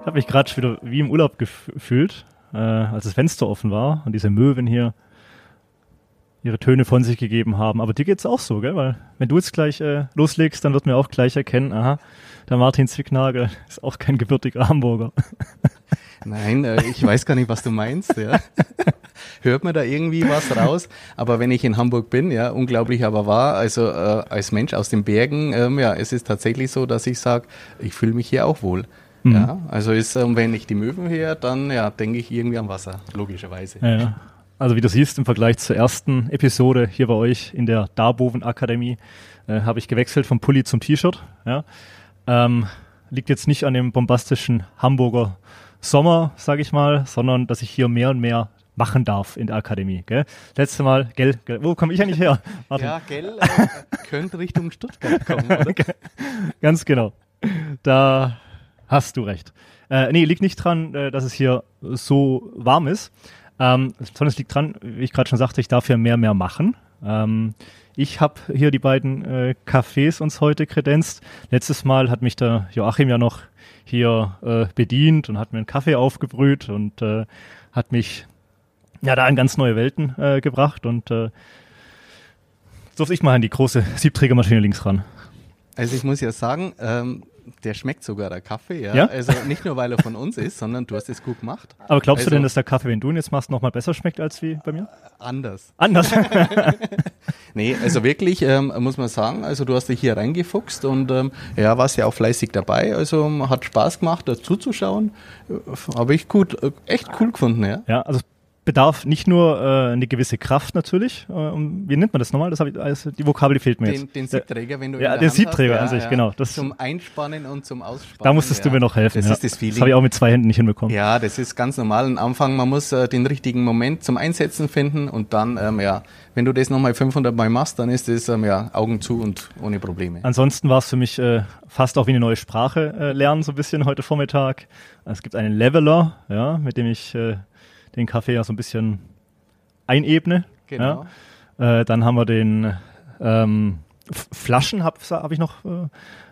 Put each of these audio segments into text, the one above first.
Ich habe mich gerade wieder wie im Urlaub gefühlt, äh, als das Fenster offen war und diese Möwen hier ihre Töne von sich gegeben haben. Aber dir geht's auch so, gell? Weil wenn du jetzt gleich äh, loslegst, dann wird mir auch gleich erkennen, aha, der Martin Zwicknagel ist auch kein gebürtiger Hamburger. Nein, äh, ich weiß gar nicht, was du meinst. Ja. Hört man da irgendwie was raus? Aber wenn ich in Hamburg bin, ja, unglaublich aber wahr, also äh, als Mensch aus den Bergen, ähm, ja, es ist tatsächlich so, dass ich sage, ich fühle mich hier auch wohl. Mhm. Ja, also ist, ähm, wenn ich die Möwen höre, dann ja, denke ich irgendwie am Wasser, logischerweise. Ja, ja. Also wie du siehst, im Vergleich zur ersten Episode hier bei euch in der Darboven Akademie äh, habe ich gewechselt vom Pulli zum T-Shirt. Ja. Ähm, liegt jetzt nicht an dem bombastischen Hamburger Sommer, sage ich mal, sondern dass ich hier mehr und mehr machen darf in der Akademie. Gell? Letzte Mal, gell, gell wo komme ich eigentlich her? Martin. Ja, gell, äh, könnte Richtung Stuttgart kommen, oder? Ganz genau. Da hast du recht. Äh, nee, liegt nicht dran, äh, dass es hier so warm ist, ähm, sondern es liegt dran, wie ich gerade schon sagte, ich darf hier mehr, mehr machen. Ähm, ich habe hier die beiden äh, Cafés uns heute kredenzt. Letztes Mal hat mich der Joachim ja noch hier äh, bedient und hat mir einen Kaffee aufgebrüht und äh, hat mich ja da in ganz neue Welten äh, gebracht und äh, durfte ich mal an die große Siebträgermaschine links ran. Also ich muss ja sagen, ähm, der schmeckt sogar der Kaffee, ja? ja? Also nicht nur, weil er von uns ist, sondern du hast es gut gemacht. Aber glaubst also, du denn, dass der Kaffee, wenn du ihn jetzt machst, nochmal besser schmeckt als wie bei mir? Anders. Anders. nee, also wirklich ähm, muss man sagen, also du hast dich hier reingefuchst und ähm, ja, warst ja auch fleißig dabei. Also hat Spaß gemacht, dazu zu schauen. Habe ich gut, äh, echt cool gefunden, ja. Ja, also bedarf nicht nur äh, eine gewisse Kraft natürlich. Äh, wie nennt man das nochmal? Das ich, also die Vokabel die fehlt mir den, jetzt. Den Siebträger, wenn du ja, den Siebträger hast, an sich, ja. genau. Das, zum Einspannen und zum Ausspannen. Da musstest du mir noch helfen. Das ja. ist das Feeling. Das habe ich auch mit zwei Händen nicht hinbekommen. Ja, das ist ganz normal. Am Anfang, man muss äh, den richtigen Moment zum Einsetzen finden und dann, ähm, ja, wenn du das nochmal 500 Mal machst, dann ist das ähm, ja Augen zu und ohne Probleme. Ansonsten war es für mich äh, fast auch wie eine neue Sprache äh, lernen so ein bisschen heute Vormittag. Es gibt einen Leveler, ja, mit dem ich äh, den Kaffee ja so ein bisschen einebne. Genau. Ja. Äh, dann haben wir den ähm, Flaschen, habe hab ich noch äh,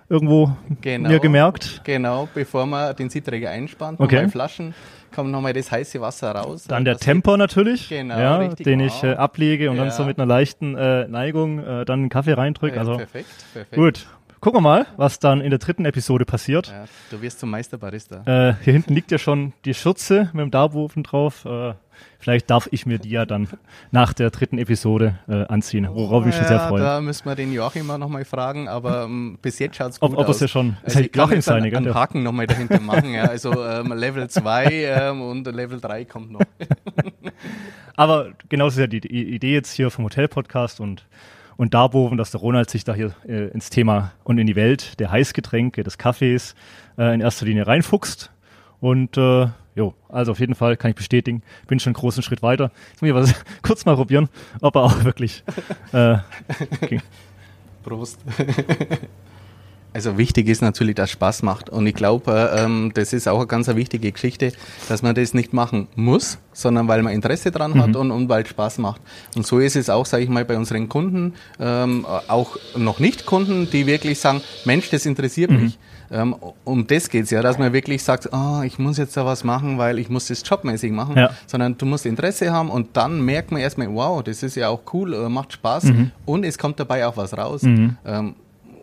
irgendwo genau, mir gemerkt. Genau, bevor man den Siebträger einspannt, okay. nochmal Flaschen, kommt nochmal das heiße Wasser raus. Dann der Temper natürlich, genau, ja, den ich äh, ablege und ja. dann so mit einer leichten äh, Neigung äh, dann einen Kaffee reindrücke. Ja, also, perfekt, perfekt. Gut, gucken wir mal, was dann in der dritten Episode passiert. Ja, du wirst zum Meisterbarista. Äh, hier hinten liegt ja schon die Schürze mit dem Darbofen drauf. Äh, Vielleicht darf ich mir die ja dann nach der dritten Episode äh, anziehen, worauf ich mich schon sehr freue. Da müssen wir den Joachim mal nochmal fragen, aber ähm, bis jetzt schaut es gut ob, ob aus. Ob es ja schon also ich Joachim kann seine, einen Haken nochmal dahinter machen. Ja. Also ähm, Level 2 ähm, und Level 3 kommt noch. aber genau das ist ja die, die Idee jetzt hier vom Hotel-Podcast und und Darboven, dass der Ronald sich da hier äh, ins Thema und in die Welt der Heißgetränke, des Kaffees äh, in erster Linie reinfuchst. Und äh, Jo, also auf jeden Fall kann ich bestätigen, bin schon einen großen Schritt weiter. Jetzt muss ich was kurz mal probieren, ob er auch wirklich. Äh, okay. Prost. Also wichtig ist natürlich, dass Spaß macht. Und ich glaube, ähm, das ist auch eine ganz wichtige Geschichte, dass man das nicht machen muss, sondern weil man Interesse dran mhm. hat und, und weil es Spaß macht. Und so ist es auch, sage ich mal, bei unseren Kunden, ähm, auch noch nicht Kunden, die wirklich sagen, Mensch, das interessiert mhm. mich. Ähm, um das geht's ja, dass man wirklich sagt, oh, ich muss jetzt da was machen, weil ich muss das jobmäßig machen, ja. sondern du musst Interesse haben und dann merkt man erstmal, wow, das ist ja auch cool, äh, macht Spaß Mhm. und es kommt dabei auch was raus. Mhm. Ähm,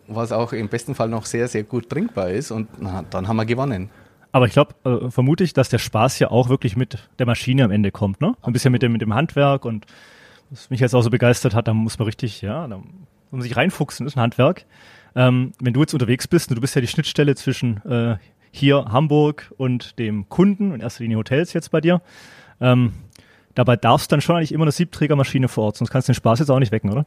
was auch im besten Fall noch sehr, sehr gut trinkbar ist und na, dann haben wir gewonnen. Aber ich glaube, äh, vermute ich, dass der Spaß ja auch wirklich mit der Maschine am Ende kommt, ne? Ein bisschen mit dem, mit dem Handwerk und was mich jetzt auch so begeistert hat, da muss man richtig, ja, da muss man sich reinfuchsen, ist ein Handwerk. Ähm, wenn du jetzt unterwegs bist, du bist ja die Schnittstelle zwischen äh, hier Hamburg und dem Kunden, in erster Linie Hotels jetzt bei dir. Ähm, Dabei darfst du dann schon eigentlich immer eine Siebträgermaschine vor Ort, sonst kannst du den Spaß jetzt auch nicht wecken, oder?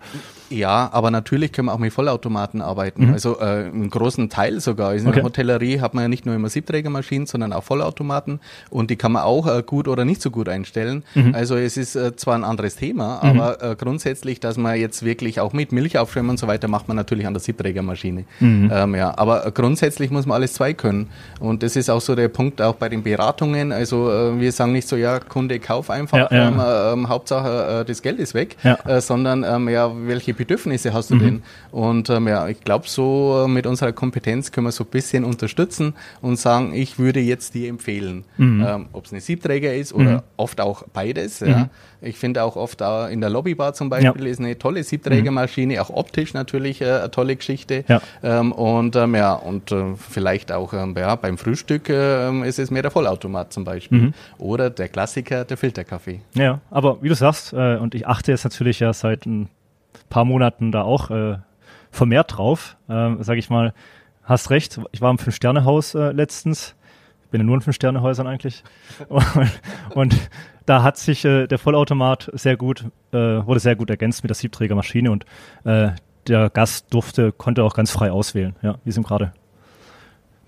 Ja, aber natürlich können wir auch mit Vollautomaten arbeiten. Mhm. Also äh, einen großen Teil sogar. In Okay. der Hotellerie hat man ja nicht nur immer Siebträgermaschinen, sondern auch Vollautomaten und die kann man auch äh, gut oder nicht so gut einstellen. Mhm. Also es ist äh, zwar ein anderes Thema, aber äh, grundsätzlich, dass man jetzt wirklich auch mit Milch aufschwemmen und so weiter, macht man natürlich an der Siebträgermaschine. Mhm. Ähm, ja, aber äh, grundsätzlich muss man alles zwei können. Und das ist auch so der Punkt auch bei den Beratungen. Also äh, wir sagen nicht so, ja, Kunde, kauf einfach, Ja, ja. Ja. ähm, ähm, Hauptsache äh, das Geld ist weg, Ja. äh, sondern ähm, ja, welche Bedürfnisse hast du Mhm. denn? Und ähm, ja, ich glaube, so äh, mit unserer Kompetenz können wir so ein bisschen unterstützen und sagen, ich würde jetzt dir empfehlen, Mhm. ähm, ob es eine Siebträger ist oder oft auch beides. Ja. Ich finde auch oft da in der Lobbybar zum Beispiel ist eine tolle Siebträgermaschine, auch optisch natürlich äh, eine tolle Geschichte. Ähm, und ja, und äh, vielleicht auch ja, beim Frühstück ist es mehr der Vollautomat zum Beispiel. Mhm. Oder der Klassiker, der Filterkaffee. Ja, aber wie du sagst, äh, und ich achte jetzt natürlich ja seit ein paar Monaten da auch äh, vermehrt drauf, äh, sag ich mal, hast recht, ich war im Fünf-Sterne-Haus äh, letztens, ich bin ja nur in Fünf-Sterne-Häusern eigentlich, und, und da hat sich äh, der Vollautomat sehr gut, äh, wurde sehr gut ergänzt mit der Siebträgermaschine und äh, der Gast durfte, konnte auch ganz frei auswählen, ja, wie es ihm gerade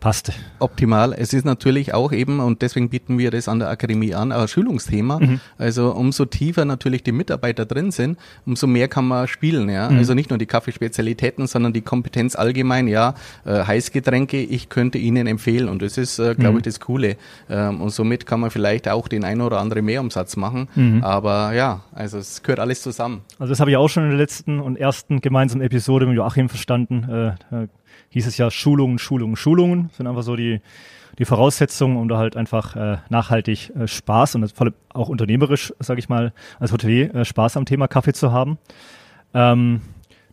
passte. Optimal. Es ist natürlich auch eben, und deswegen bieten wir das an der Akademie an, ein Schulungsthema. Mhm. Also umso tiefer natürlich die Mitarbeiter drin sind, umso mehr kann man spielen. Ja? Mhm. Also nicht nur die Kaffeespezialitäten, sondern die Kompetenz allgemein. Ja, äh, Heißgetränke, ich könnte Ihnen empfehlen. Und das ist, äh, glaube Mhm. ich, das Coole. Ähm, und somit kann man vielleicht auch den einen oder anderen Mehrumsatz machen. Mhm. Aber ja, also es gehört alles zusammen. Also das habe ich auch schon in der letzten und ersten gemeinsamen Episode mit Joachim verstanden. Äh, da hieß es ja Schulungen, Schulungen, Schulungen sind einfach so die, die Voraussetzungen, um da halt einfach äh, nachhaltig äh, Spaß und vor auch unternehmerisch, sage ich mal, als Hotelier äh, Spaß am Thema Kaffee zu haben. Ähm,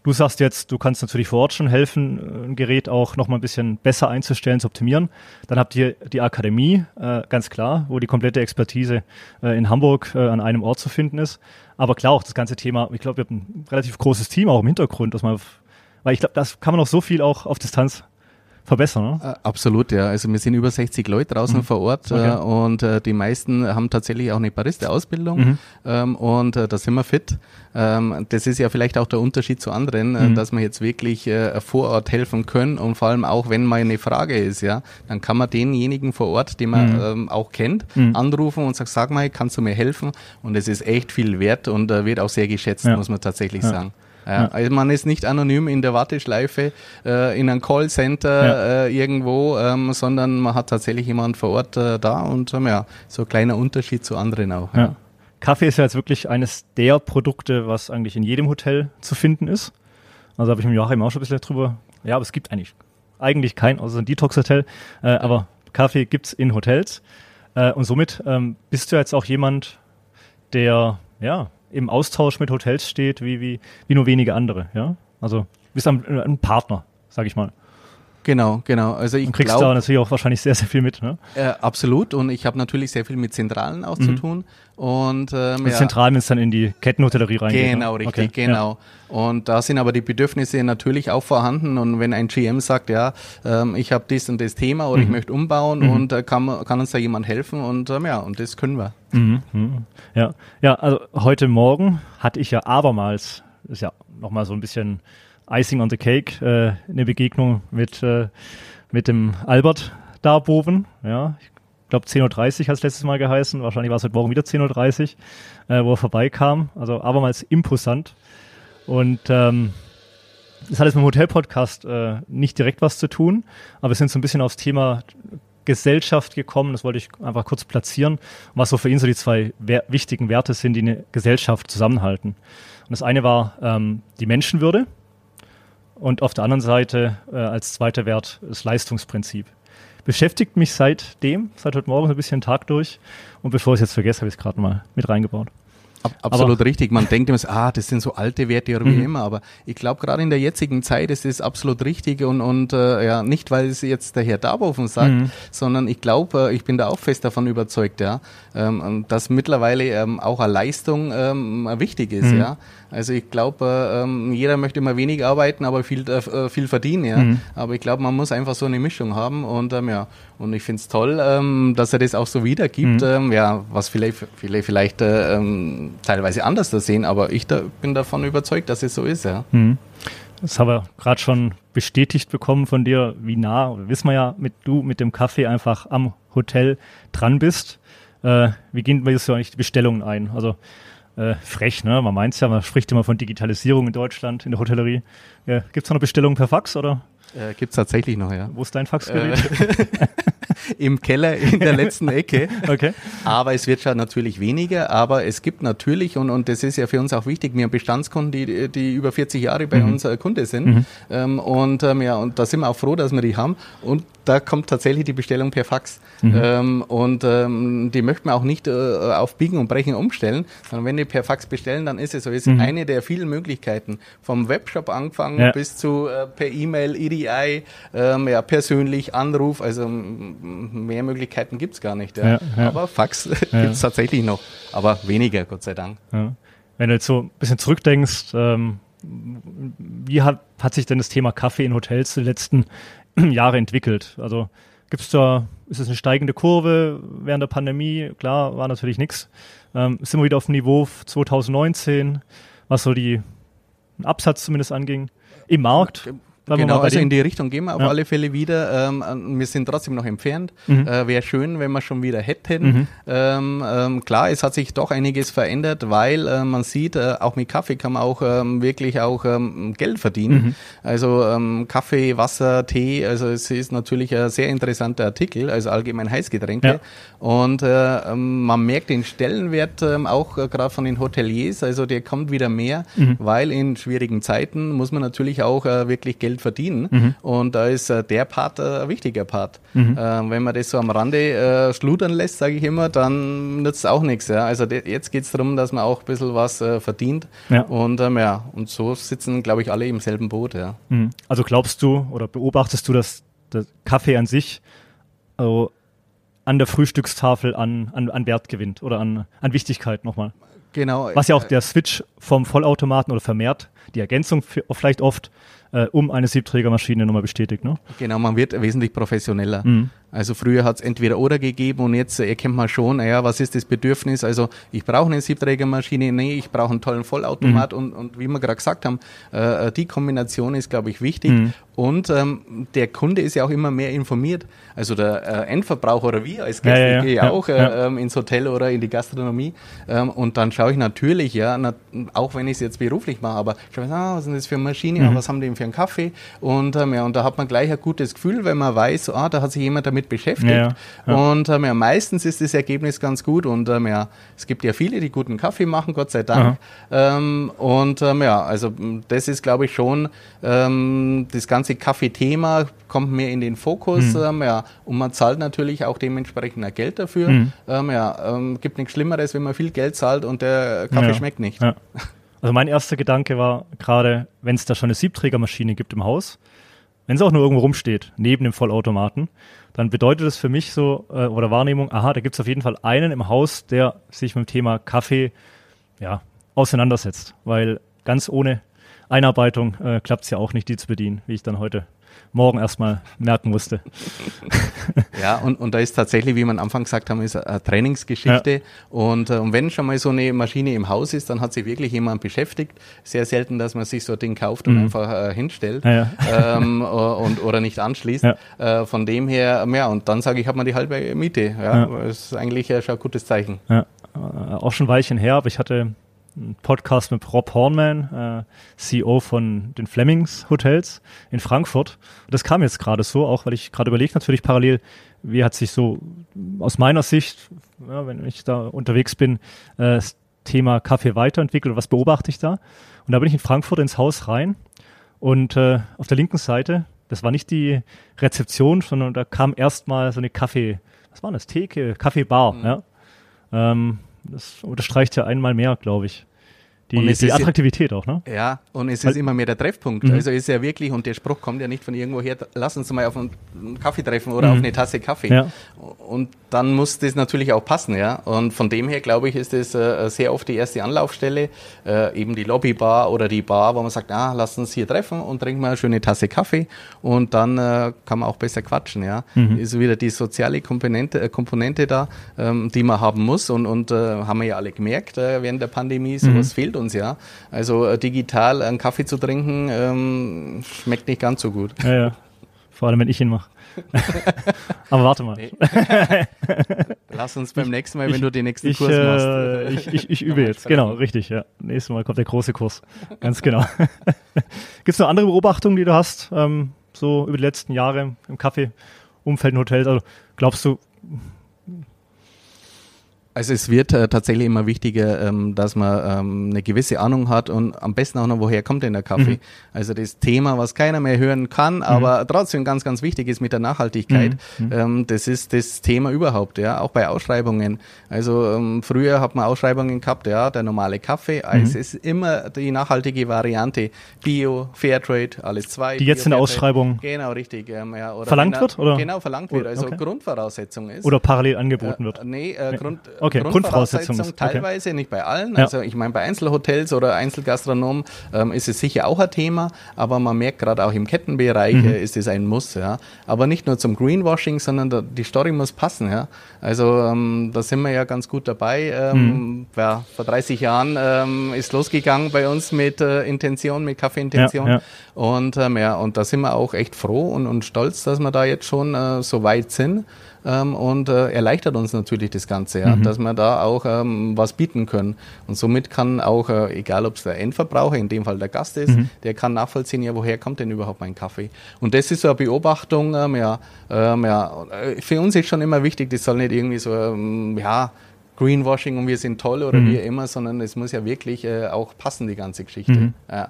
du sagst jetzt, du kannst natürlich vor Ort schon helfen, äh, ein Gerät auch noch mal ein bisschen besser einzustellen, zu optimieren. Dann habt ihr die Akademie, äh, ganz klar, wo die komplette Expertise äh, in Hamburg äh, an einem Ort zu finden ist. Aber klar, auch das ganze Thema, ich glaube, wir haben ein relativ großes Team auch im Hintergrund, dass man, weil ich glaube, das kann man noch so viel auch auf Distanz verbessern. Ne? Absolut, ja. Also wir sind über 60 Leute draußen vor Ort Okay. äh, und äh, die meisten haben tatsächlich auch eine Barista-Ausbildung ähm, und äh, da sind wir fit. Ähm, das ist ja vielleicht auch der Unterschied zu anderen, äh, dass wir jetzt wirklich äh, vor Ort helfen können und vor allem auch, wenn mal eine Frage ist, ja, dann kann man denjenigen vor Ort, den man ähm, auch kennt, anrufen und sagt, sag mal, kannst du mir helfen? Und es ist echt viel wert und äh, wird auch sehr geschätzt, Ja. muss man tatsächlich Ja. sagen. Ja, also man ist nicht anonym in der Warteschleife, äh, in einem Callcenter äh, irgendwo, ähm, sondern man hat tatsächlich jemanden vor Ort äh, da und ähm, ja, so ein kleiner Unterschied zu anderen auch. Ja. Kaffee ist ja jetzt wirklich eines der Produkte, was eigentlich in jedem Hotel zu finden ist. Also habe ich mit Joachim auch schon ein bisschen drüber. Ja, aber es gibt eigentlich eigentlich kein, außer ein Detox-Hotel, äh, aber Kaffee gibt's in Hotels. Äh, und somit ähm, bist du jetzt auch jemand, der ja im Austausch mit Hotels steht, wie, wie, wie nur wenige andere. Ja? Also bist ein, ein Partner, sag ich mal. Genau, genau. Also ich Und kriegst da glaube natürlich auch wahrscheinlich sehr, sehr viel mit. Ne? äh, absolut und ich habe natürlich sehr viel mit Zentralen auch zu tun und ähm, ja, Zentral, wenn es dann in die Kettenhotellerie reingeht. Genau, ne? richtig, Okay, genau. Und da sind aber die Bedürfnisse natürlich auch vorhanden. Und wenn ein GM sagt, ja, ähm, ich habe das und das Thema oder Mhm. ich möchte umbauen und äh, kann, kann uns da jemand helfen und ähm, ja, und das können wir. Mhm, mhm. Ja, ja, also heute Morgen hatte ich ja abermals, ist ja nochmal so ein bisschen Icing on the Cake, äh, eine Begegnung mit, äh, mit dem Albert Darboven. Ja, ich glaube 10.30 Uhr hat es letztes Mal geheißen. Wahrscheinlich war es heute Morgen wieder 10.30 Uhr, äh, wo er vorbeikam. Also abermals imposant. Und ähm, das hat jetzt mit dem Hotel-Podcast äh, nicht direkt was zu tun, aber wir sind so ein bisschen aufs Thema Gesellschaft gekommen. Das wollte ich einfach kurz platzieren, was so für ihn so die zwei wer wichtigen Werte sind, die eine Gesellschaft zusammenhalten. Und das eine war ähm, die Menschenwürde und auf der anderen Seite äh, als zweiter Wert das Leistungsprinzip. Beschäftigt mich seitdem, seit heute Morgen so ein bisschen Tag durch. Und bevor ich es jetzt vergesse, habe ich es gerade mal mit reingebaut. Ab, absolut richtig. Man denkt immer, ah, das sind so alte Werte oder wie immer, aber ich glaube, gerade in der jetzigen Zeit ist es absolut richtig und, und äh, ja, nicht, weil es jetzt der Herr Darboven sagt, sondern ich glaube, äh, ich bin da auch fest davon überzeugt, ja, ähm, dass mittlerweile ähm, auch eine Leistung ähm, wichtig ist, ja. Also ich glaube, äh, ähm, jeder möchte immer wenig arbeiten, aber viel, äh, viel verdienen, ja. Aber ich glaube, man muss einfach so eine Mischung haben und ähm, ja, und ich finde es toll, ähm, dass er das auch so wiedergibt, ähm, ja, was vielleicht, viele vielleicht äh, ähm, teilweise anders da sehen, aber ich da, bin davon überzeugt, dass es so ist, ja. Das haben wir gerade schon bestätigt bekommen von dir, wie nah, wissen wir ja, mit du mit dem Kaffee einfach am Hotel dran bist. Äh, wie gehen wir jetzt so eigentlich die Bestellungen ein? Also äh, frech, ne? Man meint ja, man spricht immer von Digitalisierung in Deutschland, in der Hotellerie. Ja, Gibt es noch eine Bestellung per Fax oder Äh, gibt's tatsächlich noch, ja. wo ist dein Faxgerät? im Keller in der letzten Ecke. Okay. Aber es wird schon natürlich weniger, aber es gibt natürlich, und, und das ist ja für uns auch wichtig, wir haben Bestandskunden, die, die über 40 Jahre bei Mhm. uns äh, Kunde sind. Ähm, und ähm, ja, und da sind wir auch froh, dass wir die haben. Und da kommt tatsächlich die Bestellung per Fax. Mhm. Ähm, und ähm, die möchten wir auch nicht äh, auf Biegen und Brechen umstellen, sondern wenn die per Fax bestellen, dann ist es so. Es ist eine der vielen Möglichkeiten. Vom Webshop angefangen Mhm. Ja. bis zu äh, per E-Mail, EDI, ähm, ja, persönlich, Anruf, also mehr Möglichkeiten gibt's gar nicht. Ja. Ja, ja. Aber Fax gibt's tatsächlich noch, aber weniger, Gott sei Dank. Ja. Wenn du jetzt so ein bisschen zurückdenkst, ähm, wie hat, hat sich denn das Thema Kaffee in Hotels die letzten Jahre entwickelt? Also gibt's da, ist es eine steigende Kurve während der Pandemie? Klar, war natürlich nichts. Ähm, sind wir wieder auf dem Niveau 2019, was so die den Absatz zumindest anging, im Markt? Bleiben Genau, also in die Richtung gehen wir auf Ja. alle Fälle wieder. Ähm, wir sind trotzdem noch entfernt. Mhm. Äh, Wäre schön, wenn wir schon wieder hätten. Mhm. Ähm, ähm, klar, es hat sich doch einiges verändert, weil äh, man sieht, äh, auch mit Kaffee kann man auch ähm, wirklich auch ähm, Geld verdienen. Mhm. Also Kaffee, Wasser, Tee, also es ist natürlich ein sehr interessanter Artikel, also allgemein Heißgetränke. Ja. Und äh, man merkt den Stellenwert auch äh, gerade von den Hoteliers, also der kommt wieder mehr, Mhm. weil in schwierigen Zeiten muss man natürlich auch äh, wirklich Geld verdienen. Mhm. Und da ist äh, der Part äh, ein wichtiger Part. Äh, wenn man das so am Rande äh, schludern lässt, sage ich immer, dann nützt auch nichts. Ja? Also jetzt geht's darum, dass man auch ein bisschen was äh, verdient. Ja. Und ähm, ja, und so sitzen, glaube ich, alle im selben Boot. Ja. Mhm. Also glaubst du oder beobachtest du, dass der Kaffee an sich also an der Frühstückstafel an, an, an Wert gewinnt oder an, an Wichtigkeit nochmal? Genau. Was ja auch der Switch vom Vollautomaten oder vermehrt die Ergänzung vielleicht oft äh, um eine Siebträgermaschine nochmal bestätigt. Ne? Genau, man wird wesentlich professioneller. Mhm. Also früher hat es entweder oder gegeben und jetzt äh, erkennt man schon, naja, was ist das Bedürfnis? Also ich brauche eine Siebträgermaschine, nee, ich brauche einen tollen Vollautomat und, und wie wir gerade gesagt haben, äh, die Kombination ist, glaube ich, wichtig. Mhm. Und ähm, der Kunde ist ja auch immer mehr informiert. Also der äh, Endverbraucher oder wir als Ja, Gäste, ja, ja. ich gehe Ja, auch äh, ja. ähm, ins Hotel oder in die Gastronomie ähm, und dann schaue ich natürlich, ja, na, auch wenn ich es jetzt beruflich mache, aber schaue ich, ah, was ist denn das für eine Maschine, Mhm. ah, was haben die denn für einen Kaffee und, ähm, ja, und da hat man gleich ein gutes Gefühl, wenn man weiß, ah, da hat sich jemand damit beschäftigt Ja, ja. und ähm, ja, meistens ist das Ergebnis ganz gut und ähm, ja, es gibt ja viele, die guten Kaffee machen, Gott sei Dank ähm, und ähm, ja, also das ist glaube ich schon ähm, das ganze Kaffeethema kommt mehr in den Fokus, Mhm. ähm, ja, und man zahlt natürlich auch dementsprechend Geld dafür. Mhm. Ähm, ja, ähm, gibt nichts Schlimmeres, wenn man viel Geld zahlt und der Kaffee Ja. schmeckt nicht. Ja. Also mein erster Gedanke war gerade, wenn es da schon eine Siebträgermaschine gibt im Haus, wenn sie auch nur irgendwo rumsteht, neben dem Vollautomaten, dann bedeutet das für mich so, äh, oder Wahrnehmung, aha, da gibt es auf jeden Fall einen im Haus, der sich mit dem Thema Kaffee ja, auseinandersetzt. Weil ganz ohne Einarbeitung äh, klappt es ja auch nicht, die zu bedienen, wie ich dann heute Morgen erstmal merken musste. Ja, und, und da ist tatsächlich, wie wir am Anfang gesagt haben, ist eine Trainingsgeschichte. Und, äh, und wenn schon mal so eine Maschine im Haus ist, dann hat sich wirklich jemand beschäftigt. Sehr selten, dass man sich so ein Ding kauft und Mhm. einfach äh, hinstellt Ja, ja. Ähm, und, oder nicht anschließt. Ja. Äh, von dem her, ja, und dann sage ich, hat man die halbe Miete. Ja, Das ist eigentlich schon ein gutes Zeichen. Ja, äh, auch schon ein Weilchen her, aber ich hatte einen Podcast mit Rob Hornman, äh, CEO von den Flemings Hotels in Frankfurt. Und das kam jetzt gerade so, auch weil ich gerade überlegt natürlich parallel, wie hat sich so aus meiner Sicht, ja, wenn ich da unterwegs bin, äh, das Thema Kaffee weiterentwickelt, was beobachte ich da? Und da bin ich in Frankfurt ins Haus rein und äh, auf der linken Seite, das war nicht die Rezeption, sondern da kam erstmal so eine Kaffee, was war das, Theke, Kaffeebar, ja. Ähm, das unterstreicht ja einmal mehr, glaube ich. Die, Und es die ist ja- Attraktivität auch, ne? Ja, und es Weil- ist immer mehr der Treffpunkt. Mhm. Also ist ja wirklich, und der Spruch kommt ja nicht von irgendwo her, lass uns mal auf einen Kaffee treffen oder Mhm. auf eine Tasse Kaffee. Ja. Und dann muss das natürlich auch passen, ja. Und von dem her, glaube ich, ist das äh, sehr oft die erste Anlaufstelle, äh, eben die Lobbybar oder die Bar, wo man sagt, ah, lass uns hier treffen und trinken mal eine schöne Tasse Kaffee und dann äh, kann man auch besser quatschen, ja. Mhm. Ist wieder die soziale Komponente, äh, Komponente da, ähm, die man haben muss und, und äh, haben wir ja alle gemerkt äh, während der Pandemie, sowas fehlt uns ja. Also äh, digital einen Kaffee zu trinken, ähm, schmeckt nicht ganz so gut. Ja, ja. Vor allem, wenn ich ihn mache. Aber warte mal. Lass uns beim nächsten Mal, wenn ich- du den nächsten Ich, Kurs machst. äh, ich, ich, ich übe jetzt, genau, richtig, ja. Nächstes Mal kommt der große Kurs. Ganz genau. Gibt es noch andere Beobachtungen, die du hast, ähm, so über die letzten Jahre im Kaffee-Umfeld in Hotels? Also glaubst du, also es wird äh, tatsächlich immer wichtiger, ähm, dass man ähm, eine gewisse Ahnung hat und am besten auch noch, woher kommt denn der Kaffee. Mhm. Also das Thema, was keiner mehr hören kann, mhm. aber trotzdem ganz, ganz wichtig ist mit der Nachhaltigkeit. Mhm. mhm. Ähm, das ist das Thema überhaupt, ja, auch bei Ausschreibungen. Also ähm, früher hat man Ausschreibungen gehabt, ja, der normale Kaffee. Also es ist immer die nachhaltige Variante. Bio, Fairtrade, alles zwei. Die jetzt in der Ausschreibung genau, richtig, ähm, ja, oder verlangt er, wird? Oder? Genau, verlangt wird. Also okay. Grundvoraussetzung ist. Oder parallel angeboten äh, wird. Nee, äh, Grund, okay, Grundvoraussetzung, Grundvoraussetzung teilweise, okay. nicht bei allen. Ja. Also ich meine, bei Einzelhotels oder Einzelgastronomen ähm, ist es sicher auch ein Thema, aber man merkt gerade auch im Kettenbereich mhm. äh, ist es ein Muss. Ja. Aber nicht nur zum Greenwashing, sondern da, die Story muss passen. Ja. Also ähm, da sind wir ja ganz gut dabei. Ähm, mhm. ja, vor 30 Jahren ähm, ist losgegangen bei uns mit äh, Intention, mit Kaffeeintention. Ja, ja. Und, ähm, ja, und da sind wir auch echt froh und, und stolz, dass wir da jetzt schon äh, so weit sind ähm, und äh, erleichtert uns natürlich das Ganze, ja, mhm. dass wir da auch ähm, was bieten können. Und somit kann auch, äh, egal ob es der Endverbraucher, in dem Fall der Gast ist, mhm. der kann nachvollziehen, ja, woher kommt denn überhaupt mein Kaffee? Und das ist so eine Beobachtung, ähm, ja, ähm, ja, äh, für uns ist schon immer wichtig, das soll nicht irgendwie so, ähm, ja, Greenwashing und wir sind toll oder mhm. wie immer, sondern es muss ja wirklich äh, auch passen, die ganze Geschichte. Mhm. Ja.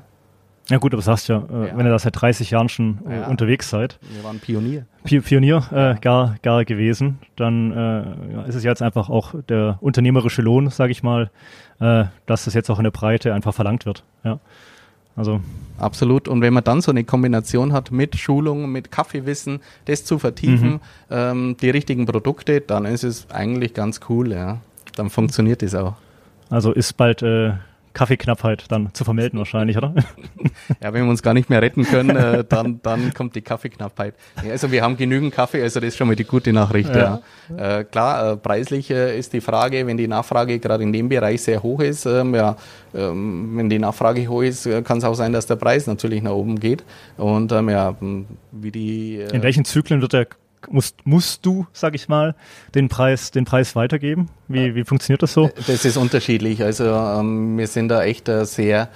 Ja gut, aber sagst ja, äh, ja, wenn ihr da seit 30 Jahren schon äh, ja. unterwegs seid. Wir waren Pionier. Pi Pionier äh, gar, gar gewesen, dann äh, ja, ist es jetzt einfach auch der unternehmerische Lohn, sage ich mal, äh, dass das jetzt auch in der Breite einfach verlangt wird. Ja. Also. Absolut. Und wenn man dann so eine Kombination hat mit Schulung, mit Kaffeewissen, das zu vertiefen, mhm. ähm, die richtigen Produkte, dann ist es eigentlich ganz cool, ja. Dann funktioniert es auch. Also ist bald äh, Kaffeeknappheit dann zu vermelden wahrscheinlich, oder? Ja, wenn wir uns gar nicht mehr retten können, äh, dann, dann kommt die Kaffeeknappheit. Ja, also wir haben genügend Kaffee, also das ist schon mal die gute Nachricht. Ja. ja. Äh, klar, äh, preislich äh, ist die Frage, wenn die Nachfrage gerade in dem Bereich sehr hoch ist, ähm, ja, ähm, wenn die Nachfrage hoch ist, äh, kann es auch sein, dass der Preis natürlich nach oben geht. Und ähm, ja, wie die. Äh, in welchen Zyklen wird der musst, musst du, sag ich mal, den Preis, den Preis weitergeben? Wie, wie funktioniert das so? Das ist unterschiedlich. Also ähm, wir sind da echt äh, sehr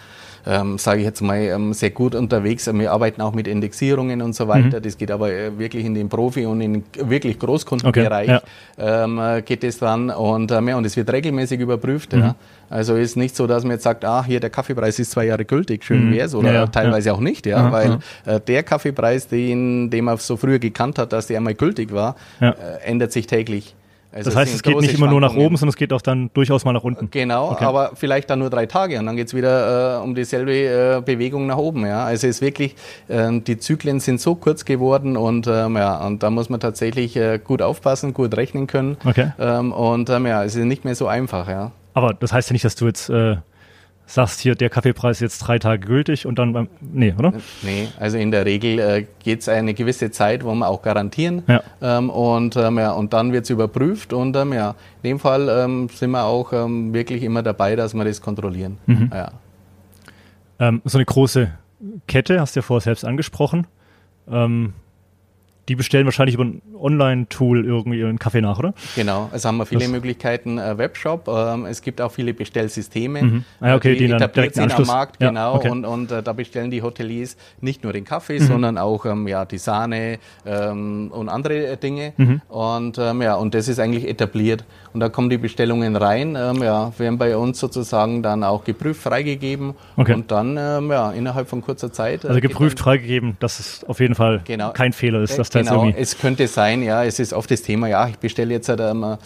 ähm, sage ich jetzt mal, ähm, sehr gut unterwegs. Wir arbeiten auch mit Indexierungen und so weiter. Mhm. Das geht aber äh, wirklich in den Profi- und in den wirklich Großkundenbereich okay, ja. ähm, äh, geht es dann und, ähm, ja, und es wird regelmäßig überprüft. Mhm. Ja. Also ist nicht so, dass man jetzt sagt, ah, hier der Kaffeepreis ist zwei Jahre gültig, schön mhm. wär's, oder ja, teilweise auch nicht, ja, Aha, weil äh, der Kaffeepreis, den, den man so früher gekannt hat, dass der einmal gültig war, äh, ändert sich täglich. Also das heißt, es geht nicht immer nur nach oben, sondern es geht auch dann durchaus mal nach unten. Genau, okay. aber vielleicht dann nur drei Tage und dann geht's wieder äh, um dieselbe äh, Bewegung nach oben. Ja? Also es ist wirklich, äh, die Zyklen sind so kurz geworden und, ähm, ja, und da muss man tatsächlich äh, gut aufpassen, gut rechnen können. Okay. Ähm, und ähm, ja, es ist nicht mehr so einfach. Ja. Aber das heißt ja nicht, dass du jetzt äh, sagst hier, der Kaffeepreis ist jetzt drei Tage gültig und dann beim. Nee, oder? Nee, also in der Regel äh, geht es eine gewisse Zeit, wo wir auch garantieren. Ja. Ähm, und, ähm, ja, und dann wird es überprüft und ähm, ja, in dem Fall ähm, sind wir auch ähm, wirklich immer dabei, dass wir das kontrollieren. Mhm. Ja. Ähm, so eine große Kette, hast du ja vorher selbst angesprochen. Die bestellen wahrscheinlich über ein Online-Tool irgendwie ihren Kaffee nach, oder? Genau, also haben wir viele das Möglichkeiten, äh, Webshop. Ähm, es gibt auch viele Bestellsysteme, mhm. ah, okay, die, die etabliert sind am Markt, ja, genau. Okay. Und, und äh, da bestellen die Hoteliers nicht nur den Kaffee, mhm. sondern auch ähm, ja, die Sahne ähm, und andere äh, Dinge. Mhm. Und ähm, ja, und das ist eigentlich etabliert. Und da kommen die Bestellungen rein, ähm, ja, werden bei uns sozusagen dann auch geprüft, freigegeben okay. und dann ähm, ja, innerhalb von kurzer Zeit. Äh, also geprüft, freigegeben, dass es auf jeden Fall genau. kein Fehler ist, dass da genau, es könnte sein, ja, es ist oft das Thema, ja, ich bestelle jetzt halt, ähm,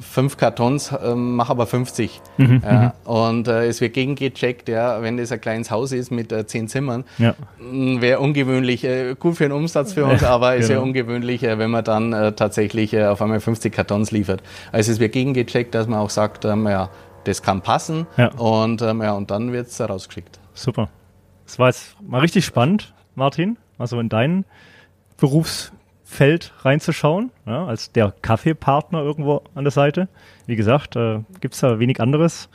fünf Kartons, ähm, mache aber 50. Mhm, ja, mhm. und äh, es wird gegengecheckt, ja, wenn das ein kleines Haus ist mit äh, zehn Zimmern, ja. wäre ungewöhnlich, äh, gut für den Umsatz für uns, aber es genau. wäre ungewöhnlich, äh, wenn man dann äh, tatsächlich äh, auf einmal 50 Kartons liefert. Also es wird gegengecheckt, dass man auch sagt, ähm, ja, das kann passen ja. Und, ähm, ja, und dann wird es rausgeschickt. Super. Das war jetzt mal richtig spannend, Martin. Also in deinen Berufsfeld reinzuschauen, ja, als der Kaffeepartner irgendwo an der Seite. Wie gesagt, äh, gibt es da wenig anderes,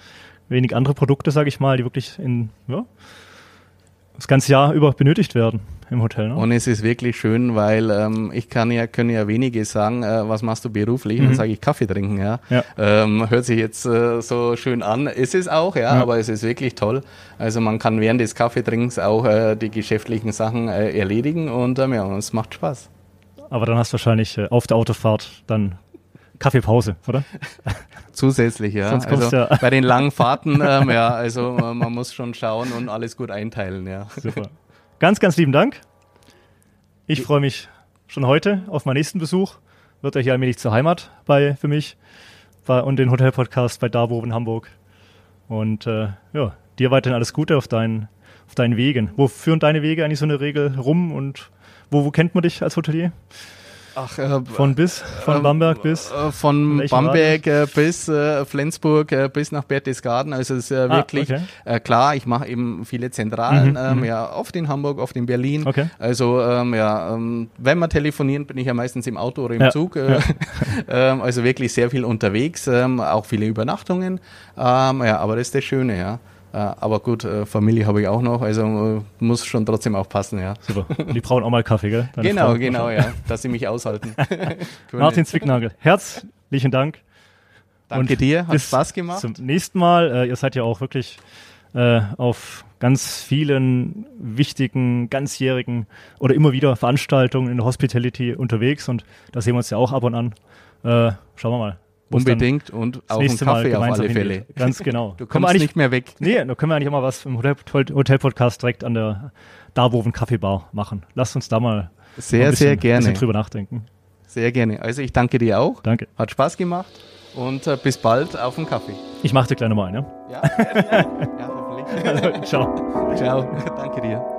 wenig andere Produkte, sage ich mal, die wirklich in, ja, das ganze Jahr über benötigt werden im Hotel. Ne? Und es ist wirklich schön, weil ähm, ich kann ja, können ja wenige sagen, äh, was machst du beruflich? Mhm. Dann sage ich Kaffee trinken, ja. ja. Ähm, hört sich jetzt äh, so schön an. Ist es auch, ja, ja, aber es ist wirklich toll. Also man kann während des Kaffeetrinkens auch äh, die geschäftlichen Sachen äh, erledigen und ähm, ja, und es macht Spaß. aber dann hast du wahrscheinlich äh, auf der Autofahrt dann Kaffeepause, oder? Zusätzlich, ja. Sonst also ja- bei den langen Fahrten, ähm, ja, also äh, man muss schon schauen und alles gut einteilen, ja. Super. Ganz, ganz lieben Dank. Ich freue mich schon heute auf meinen nächsten Besuch. Wird er hier allmählich zur Heimat bei für mich bei, und den Hotel-Podcast bei Davo in Hamburg. Und äh, ja, dir weiterhin alles Gute auf deinen, auf deinen Wegen. Wo führen deine Wege eigentlich so eine Regel rum und wo, wo kennt man dich als Hotelier? Ach, äh, Von bis? Von Ähm, Bamberg bis? äh, Von Bamberg äh, bis äh, Flensburg äh, bis nach Berchtesgaden. Also es ist äh, Ah, wirklich okay. äh, klar, ich mache eben viele Zentralen, Mhm, ähm, mhm. ja, oft in Hamburg, oft in Berlin. Okay. Also ähm, ja, ähm, wenn wir telefonieren, bin ich ja meistens im Auto oder im Ja, Zug. Äh, ähm, also wirklich sehr viel unterwegs, ähm, auch viele Übernachtungen. Ja, aber das ist das Schöne, ja. Äh, aber gut, äh, Familie habe ich auch noch, also äh, muss schon trotzdem aufpassen, ja. Super. Und die brauchen auch mal Kaffee, gell? Deine Genau, Frau. genau, ja, dass sie mich aushalten. Martin Zwicknagel, herzlichen Dank. Danke Und dir, hat Spaß gemacht. Zum nächsten Mal. Ihr seid ja auch wirklich äh, auf ganz vielen wichtigen, ganzjährigen oder immer wieder Veranstaltungen in der Hospitality unterwegs und da sehen wir uns ja auch ab und an. Äh, schauen wir mal. Unbedingt und auch einen Kaffee auf alle Fälle. hingeht. Ganz genau. Du kommst nicht mehr weg. Nee, da können wir eigentlich auch mal was im Hotel- Hotel-Podcast direkt an der Darboven Kaffeebar machen. Lasst uns da mal Sehr, ein bisschen, sehr gerne. bisschen drüber nachdenken. Sehr gerne. Also ich danke dir auch. Danke. Hat Spaß gemacht und äh, bis bald auf den Kaffee. Ich mache dir gleich nochmal ein, ja? Ja, ja hoffentlich. Also, ciao. Ciao. Danke dir.